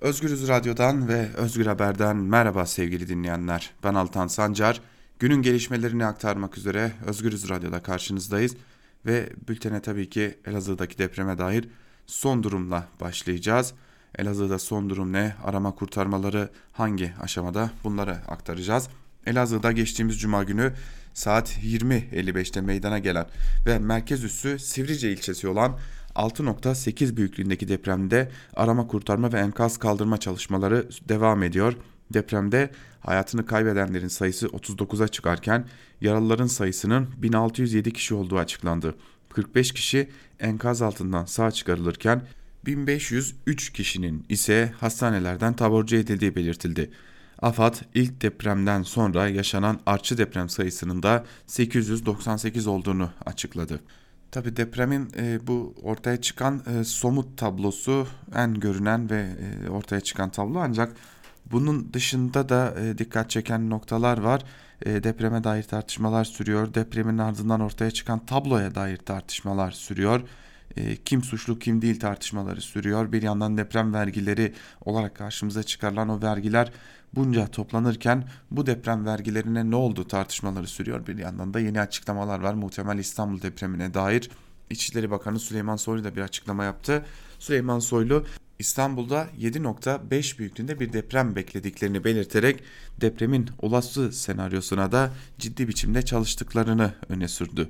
Özgürüz Radyo'dan ve Özgür Haber'den merhaba sevgili dinleyenler. Ben Altan Sancar. Günün gelişmelerini aktarmak üzere Özgürüz Radyo'da karşınızdayız. Ve bültene tabii ki Elazığ'daki depreme dair son durumla başlayacağız. Elazığ'da son durum ne? Arama kurtarmaları hangi aşamada? Bunları aktaracağız. Elazığ'da geçtiğimiz cuma günü saat 20.55'te meydana gelen ve merkez üssü Sivrice ilçesi olan 6.8 büyüklüğündeki depremde arama kurtarma ve enkaz kaldırma çalışmaları devam ediyor. Depremde hayatını kaybedenlerin sayısı 39'a çıkarken yaralıların sayısının 1607 kişi olduğu açıklandı. 45 kişi enkaz altından sağ çıkarılırken 1503 kişinin ise hastanelerden taburcu edildiği belirtildi. AFAD ilk depremden sonra yaşanan artçı deprem sayısının da 898 olduğunu açıkladı. Tabi depremin e, bu ortaya çıkan e, somut tablosu en görünen ve e, ortaya çıkan tablo ancak bunun dışında da e, dikkat çeken noktalar var. E, depreme dair tartışmalar sürüyor. Depremin ardından ortaya çıkan tabloya dair tartışmalar sürüyor. E, kim suçlu kim değil tartışmaları sürüyor. Bir yandan deprem vergileri olarak karşımıza çıkarılan o vergiler bunca toplanırken bu deprem vergilerine ne oldu tartışmaları sürüyor. Bir yandan da yeni açıklamalar var. Muhtemel İstanbul depremine dair İçişleri Bakanı Süleyman Soylu da bir açıklama yaptı. Süleyman Soylu İstanbul'da 7.5 büyüklüğünde bir deprem beklediklerini belirterek depremin olası senaryosuna da ciddi biçimde çalıştıklarını öne sürdü.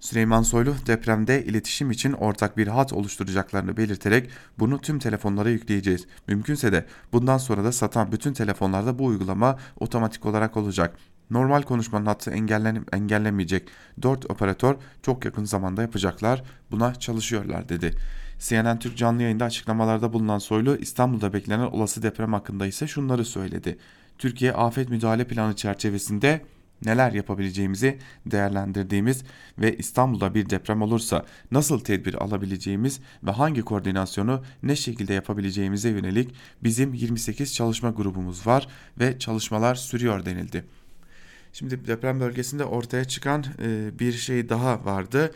Süleyman Soylu depremde iletişim için ortak bir hat oluşturacaklarını belirterek bunu tüm telefonlara yükleyeceğiz. Mümkünse de bundan sonra da satan bütün telefonlarda bu uygulama otomatik olarak olacak. Normal konuşmanın hattı engellen engellemeyecek. 4 operatör çok yakın zamanda yapacaklar. Buna çalışıyorlar dedi. CNN Türk canlı yayında açıklamalarda bulunan Soylu İstanbul'da beklenen olası deprem hakkında ise şunları söyledi. Türkiye afet müdahale planı çerçevesinde neler yapabileceğimizi değerlendirdiğimiz ve İstanbul'da bir deprem olursa nasıl tedbir alabileceğimiz ve hangi koordinasyonu ne şekilde yapabileceğimize yönelik bizim 28 çalışma grubumuz var ve çalışmalar sürüyor denildi. Şimdi deprem bölgesinde ortaya çıkan e, bir şey daha vardı.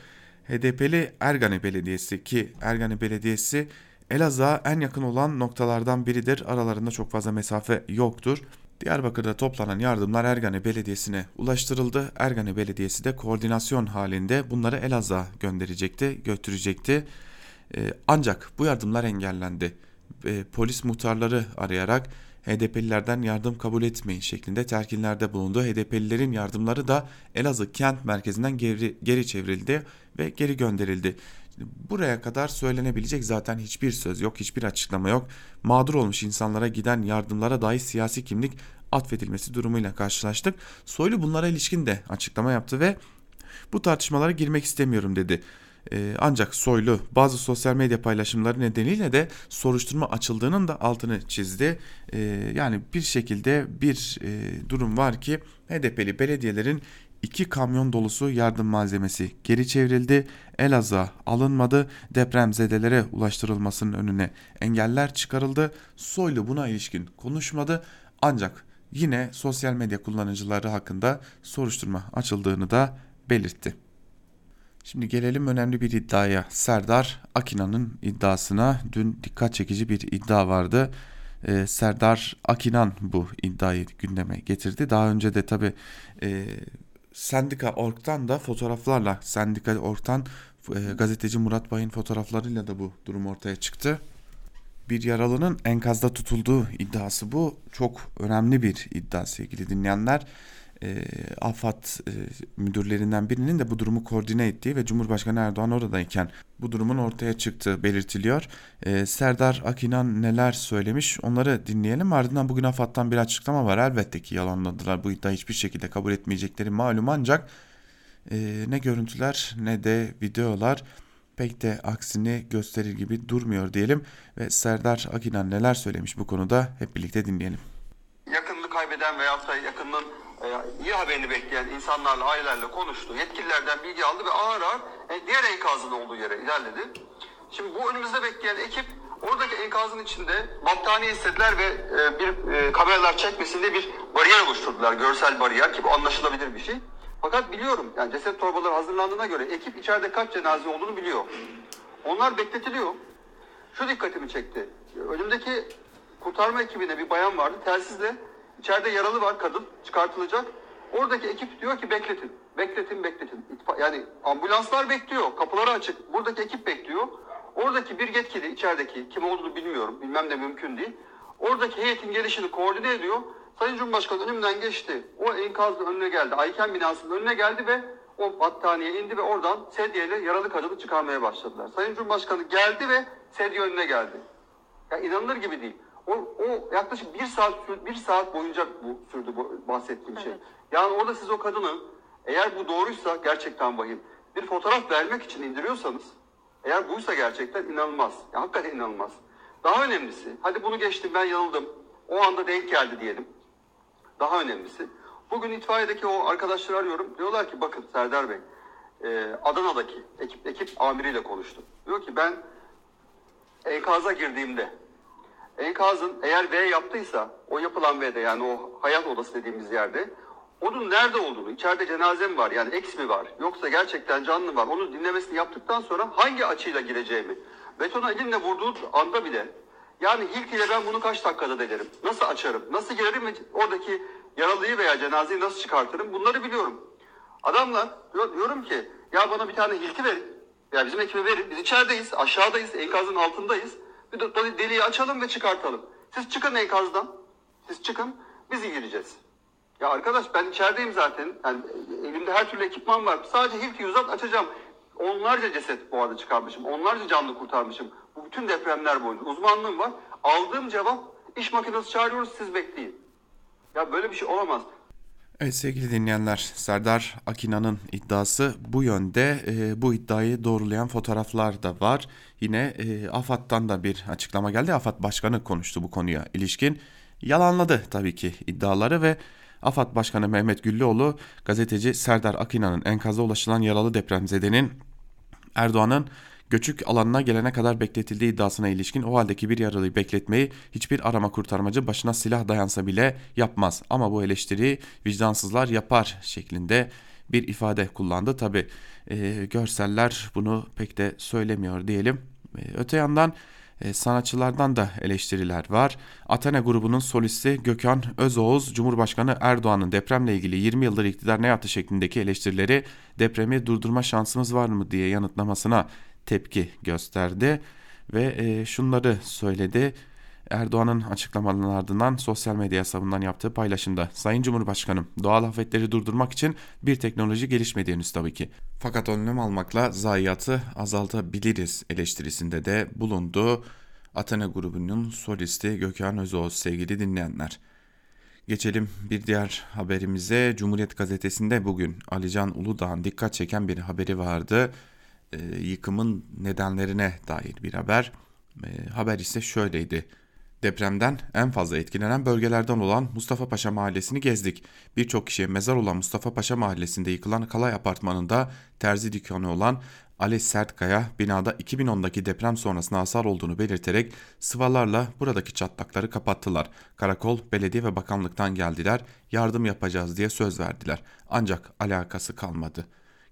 HDP'li Ergane Belediyesi ki Ergane Belediyesi Elazığ'a en yakın olan noktalardan biridir. Aralarında çok fazla mesafe yoktur. Diyarbakır'da toplanan yardımlar Ergane Belediyesi'ne ulaştırıldı. Ergane Belediyesi de koordinasyon halinde bunları Elazığ'a gönderecekti, götürecekti. Ee, ancak bu yardımlar engellendi. Polis muhtarları arayarak HDP'lilerden yardım kabul etmeyin şeklinde telkinlerde bulundu. HDP'lilerin yardımları da Elazığ kent merkezinden geri, geri çevrildi ve geri gönderildi. Buraya kadar söylenebilecek zaten hiçbir söz yok, hiçbir açıklama yok. Mağdur olmuş insanlara giden yardımlara dair siyasi kimlik atfedilmesi durumuyla karşılaştık. Soylu bunlara ilişkin de açıklama yaptı ve bu tartışmalara girmek istemiyorum dedi. Ee, ancak Soylu bazı sosyal medya paylaşımları nedeniyle de soruşturma açıldığının da altını çizdi. Ee, yani bir şekilde bir e, durum var ki HDP'li belediyelerin iki kamyon dolusu yardım malzemesi geri çevrildi. Elazığ alınmadı. Depremzedelere ulaştırılmasının önüne engeller çıkarıldı. Soylu buna ilişkin konuşmadı. Ancak yine sosyal medya kullanıcıları hakkında soruşturma açıldığını da belirtti. Şimdi gelelim önemli bir iddiaya. Serdar Akinan'ın iddiasına dün dikkat çekici bir iddia vardı. Ee, Serdar Akinan bu iddiayı gündeme getirdi. Daha önce de tabi e, Sendika Org'dan da fotoğraflarla Sendika Org'dan e, gazeteci Murat Bay'ın fotoğraflarıyla da bu durum ortaya çıktı. Bir yaralının enkazda tutulduğu iddiası bu. Çok önemli bir iddia sevgili dinleyenler e, AFAD e, müdürlerinden birinin de bu durumu koordine ettiği ve Cumhurbaşkanı Erdoğan oradayken bu durumun ortaya çıktığı belirtiliyor. E, Serdar Akinan neler söylemiş onları dinleyelim. Ardından bugün AFAD'dan bir açıklama var. Elbette ki yalanladılar. Bu iddiayı hiçbir şekilde kabul etmeyecekleri malum ancak e, ne görüntüler ne de videolar pek de aksini gösterir gibi durmuyor diyelim. Ve Serdar Akinan neler söylemiş bu konuda hep birlikte dinleyelim. Kaybeden veya da yakınının e, iyi haberini bekleyen insanlarla, ailelerle konuştu. Yetkililerden bilgi aldı ve ağır ağır e, diğer enkazın olduğu yere ilerledi. Şimdi bu önümüzde bekleyen ekip oradaki enkazın içinde battaniye istediler ve e, bir kameralar çekmesin diye bir bariyer oluşturdular. Görsel bariyer ki bu anlaşılabilir bir şey. Fakat biliyorum yani ceset torbaları hazırlandığına göre ekip içeride kaç cenaze olduğunu biliyor. Onlar bekletiliyor. Şu dikkatimi çekti. Önümdeki kurtarma ekibine bir bayan vardı. Telsizle içeride yaralı var kadın çıkartılacak. Oradaki ekip diyor ki bekletin. Bekletin bekletin. İtfa- Yani ambulanslar bekliyor. Kapıları açık. Buradaki ekip bekliyor. Oradaki bir yetkili içerideki kim olduğunu bilmiyorum. Bilmem de mümkün değil. Oradaki heyetin gelişini koordine ediyor. Sayın Cumhurbaşkanı önümden geçti. O enkazın önüne geldi. Ayken binasının önüne geldi ve o battaniye indi ve oradan sedyeyle yaralı kadını çıkarmaya başladılar. Sayın Cumhurbaşkanı geldi ve sedye önüne geldi. Ya inanılır gibi değil. O, o yaklaşık bir saat bir saat boyunca bu sürdü bu bahsettiğim şey. Yani orada siz o kadını eğer bu doğruysa gerçekten vahim. Bir fotoğraf vermek için indiriyorsanız eğer buysa gerçekten inanılmaz. Ya hakikaten inanılmaz. Daha önemlisi, hadi bunu geçtim ben yanıldım. O anda denk geldi diyelim. Daha önemlisi, bugün itfaiyedeki o arkadaşları arıyorum. Diyorlar ki bakın Serdar Bey, e, Adana'daki ekip, ekip amiriyle konuştum. Diyor ki ben enkaza girdiğimde enkazın eğer V yaptıysa o yapılan V'de yani o hayat odası dediğimiz yerde onun nerede olduğunu, içeride cenaze mi var yani eks mi var yoksa gerçekten canlı var onu dinlemesini yaptıktan sonra hangi açıyla gireceğimi betona elimle vurduğu anda bile yani Hilt ile ben bunu kaç dakikada delerim, nasıl açarım, nasıl girerim ve oradaki yaralıyı veya cenazeyi nasıl çıkartırım bunları biliyorum. Adamlar diyor- diyorum ki ya bana bir tane hilti verin. Ya bizim ekibe verin. Biz içerideyiz, aşağıdayız, enkazın altındayız. Bir de de- deliği açalım ve çıkartalım. Siz çıkın enkazdan. Siz çıkın, biz gireceğiz. Ya arkadaş ben içerideyim zaten. Yani elimde her türlü ekipman var. Sadece hilti uzat açacağım. Onlarca ceset bu arada çıkarmışım. Onlarca canlı kurtarmışım. Bu bütün depremler boyunca. Uzmanlığım var. Aldığım cevap iş makinesi çağırıyoruz siz bekleyin. Ya böyle bir şey olamaz. Evet sevgili dinleyenler, Serdar Akina'nın iddiası bu yönde. E, bu iddiayı doğrulayan fotoğraflar da var. Yine e, AFAD'dan da bir açıklama geldi. AFAD Başkanı konuştu bu konuya ilişkin. Yalanladı tabii ki iddiaları ve AFAD Başkanı Mehmet Güllüoğlu gazeteci Serdar Akina'nın enkaza ulaşılan yaralı depremzedenin Erdoğan'ın göçük alanına gelene kadar bekletildiği iddiasına ilişkin o haldeki bir yaralıyı bekletmeyi hiçbir arama kurtarmacı başına silah dayansa bile yapmaz. Ama bu eleştiriyi vicdansızlar yapar şeklinde bir ifade kullandı. Tabi görseller bunu pek de söylemiyor diyelim. E, öte yandan e, sanatçılardan da eleştiriler var. Athena grubunun solisti Gökhan Özoğuz, Cumhurbaşkanı Erdoğan'ın depremle ilgili 20 yıldır iktidar ne yaptı şeklindeki eleştirileri depremi durdurma şansımız var mı diye yanıtlamasına tepki gösterdi ve e, şunları söyledi. Erdoğan'ın açıklamalarının ardından sosyal medya hesabından yaptığı paylaşımda Sayın Cumhurbaşkanım doğal afetleri durdurmak için bir teknoloji gelişmedi henüz tabii ki. Fakat önlem almakla zayiatı azaltabiliriz eleştirisinde de bulundu. Athena grubunun solisti Gökhan Özoğuz sevgili dinleyenler. Geçelim bir diğer haberimize. Cumhuriyet gazetesinde bugün Alican Uludağ'ın dikkat çeken bir haberi vardı. E, yıkımın nedenlerine dair bir haber. E, haber ise şöyleydi. Depremden en fazla etkilenen bölgelerden olan Mustafa Paşa Mahallesi'ni gezdik. Birçok kişiye mezar olan Mustafa Paşa Mahallesi'nde yıkılan Kalay Apartmanı'nda terzi dükkanı olan Ali Sertkaya binada 2010'daki deprem sonrasında hasar olduğunu belirterek sıvalarla buradaki çatlakları kapattılar. Karakol, belediye ve bakanlıktan geldiler, yardım yapacağız diye söz verdiler. Ancak alakası kalmadı.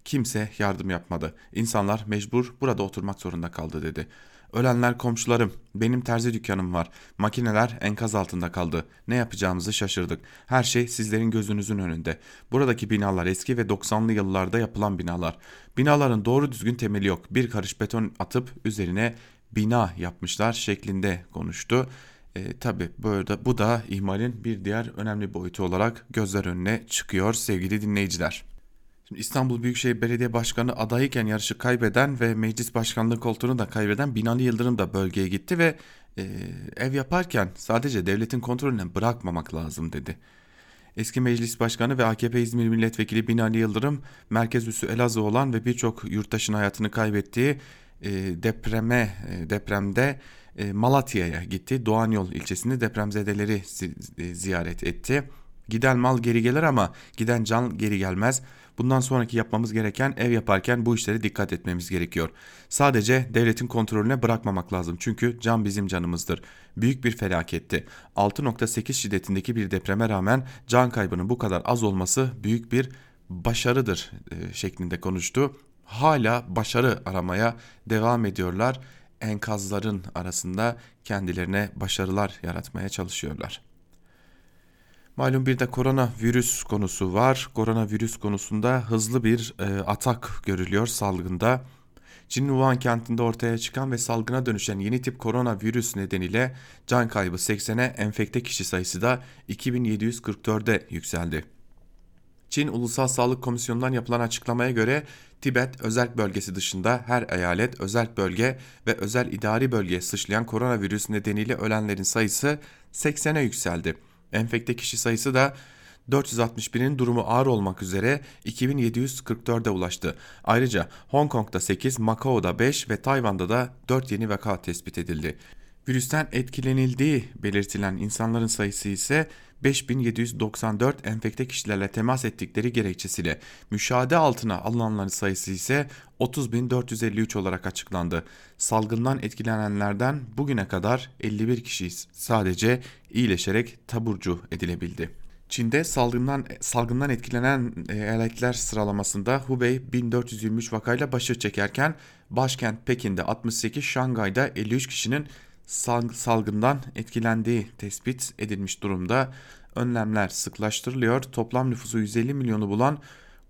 Kimse yardım yapmadı. İnsanlar mecbur burada oturmak zorunda kaldı dedi. Ölenler komşularım. Benim terzi dükkanım var. Makineler enkaz altında kaldı. Ne yapacağımızı şaşırdık. Her şey sizlerin gözünüzün önünde. Buradaki binalar eski ve 90'lı yıllarda yapılan binalar. Binaların doğru düzgün temeli yok. Bir karış beton atıp üzerine bina yapmışlar şeklinde konuştu. E, Tabi böyle bu da ihmalin bir diğer önemli boyutu olarak gözler önüne çıkıyor sevgili dinleyiciler. Şimdi İstanbul Büyükşehir Belediye Başkanı adayken yarışı kaybeden ve meclis başkanlığı koltuğunu da kaybeden Binali Yıldırım da bölgeye gitti ve e, ev yaparken sadece devletin kontrolüne bırakmamak lazım dedi. Eski meclis başkanı ve AKP İzmir Milletvekili Binali Yıldırım merkez üssü Elazığ olan ve birçok yurttaşın hayatını kaybettiği e, depreme e, depremde e, Malatya'ya gitti. Doğan Yol ilçesinde depremzedeleri zi- e, ziyaret etti. Giden mal geri gelir ama giden can geri gelmez. Bundan sonraki yapmamız gereken ev yaparken bu işlere dikkat etmemiz gerekiyor. Sadece devletin kontrolüne bırakmamak lazım çünkü can bizim canımızdır. Büyük bir felaketti. 6.8 şiddetindeki bir depreme rağmen can kaybının bu kadar az olması büyük bir başarıdır e, şeklinde konuştu. Hala başarı aramaya devam ediyorlar. enkazların arasında kendilerine başarılar yaratmaya çalışıyorlar. Malum bir de koronavirüs konusu var. Koronavirüs konusunda hızlı bir e, atak görülüyor salgında. Çin'in Wuhan kentinde ortaya çıkan ve salgına dönüşen yeni tip koronavirüs nedeniyle can kaybı 80'e enfekte kişi sayısı da 2744'e yükseldi. Çin Ulusal Sağlık Komisyonu'ndan yapılan açıklamaya göre Tibet özel bölgesi dışında her eyalet, özel bölge ve özel idari bölgeye sıçrayan koronavirüs nedeniyle ölenlerin sayısı 80'e yükseldi. Enfekte kişi sayısı da 461'in durumu ağır olmak üzere 2744'e ulaştı. Ayrıca Hong Kong'da 8, Macao'da 5 ve Tayvan'da da 4 yeni vaka tespit edildi. Virüsten etkilenildiği belirtilen insanların sayısı ise 5794 enfekte kişilerle temas ettikleri gerekçesiyle müşahede altına alınanların sayısı ise 30453 olarak açıklandı. Salgından etkilenenlerden bugüne kadar 51 kişi sadece iyileşerek taburcu edilebildi. Çin'de salgından salgından etkilenen e, eyaletler sıralamasında Hubei 1423 vakayla başı çekerken başkent Pekin'de 68, Şangay'da 53 kişinin salgından etkilendiği tespit edilmiş durumda. Önlemler sıklaştırılıyor. Toplam nüfusu 150 milyonu bulan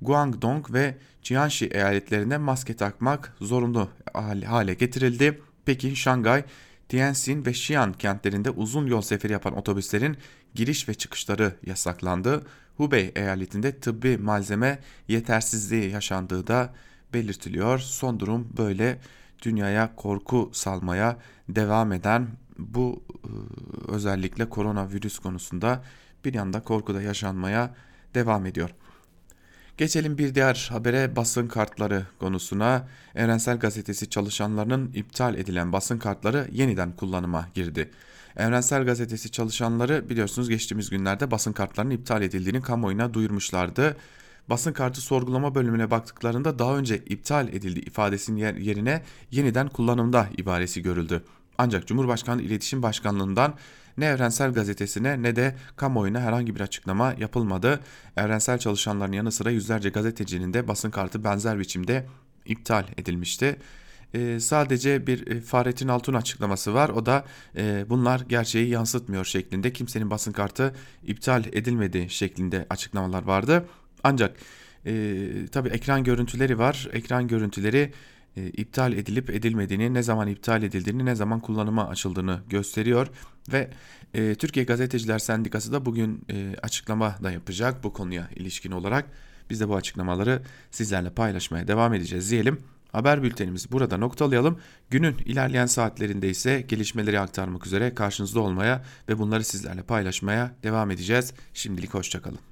Guangdong ve Jiangxi eyaletlerinde maske takmak zorunlu hale getirildi. Pekin, Şangay, Tianjin ve Xi'an kentlerinde uzun yol seferi yapan otobüslerin giriş ve çıkışları yasaklandı. Hubei eyaletinde tıbbi malzeme yetersizliği yaşandığı da belirtiliyor. Son durum böyle dünyaya korku salmaya devam eden bu ıı, özellikle koronavirüs konusunda bir yanda korku da yaşanmaya devam ediyor. Geçelim bir diğer habere basın kartları konusuna. Evrensel Gazetesi çalışanlarının iptal edilen basın kartları yeniden kullanıma girdi. Evrensel Gazetesi çalışanları biliyorsunuz geçtiğimiz günlerde basın kartlarının iptal edildiğini kamuoyuna duyurmuşlardı. Basın kartı sorgulama bölümüne baktıklarında daha önce iptal edildi ifadesinin yerine yeniden kullanımda ibaresi görüldü. Ancak Cumhurbaşkanı İletişim Başkanlığından ne Evrensel Gazetesi'ne ne de kamuoyuna herhangi bir açıklama yapılmadı. Evrensel çalışanların yanı sıra yüzlerce gazetecinin de basın kartı benzer biçimde iptal edilmişti. Ee, sadece bir e, Fahrettin Altun açıklaması var. O da e, bunlar gerçeği yansıtmıyor şeklinde kimsenin basın kartı iptal edilmedi şeklinde açıklamalar vardı. Ancak e, tabi ekran görüntüleri var. Ekran görüntüleri e, iptal edilip edilmediğini, ne zaman iptal edildiğini, ne zaman kullanıma açıldığını gösteriyor ve e, Türkiye Gazeteciler Sendikası da bugün e, açıklama da yapacak bu konuya ilişkin olarak. Biz de bu açıklamaları sizlerle paylaşmaya devam edeceğiz diyelim. Haber bültenimizi burada noktalayalım. Günün ilerleyen saatlerinde ise gelişmeleri aktarmak üzere karşınızda olmaya ve bunları sizlerle paylaşmaya devam edeceğiz. Şimdilik hoşçakalın.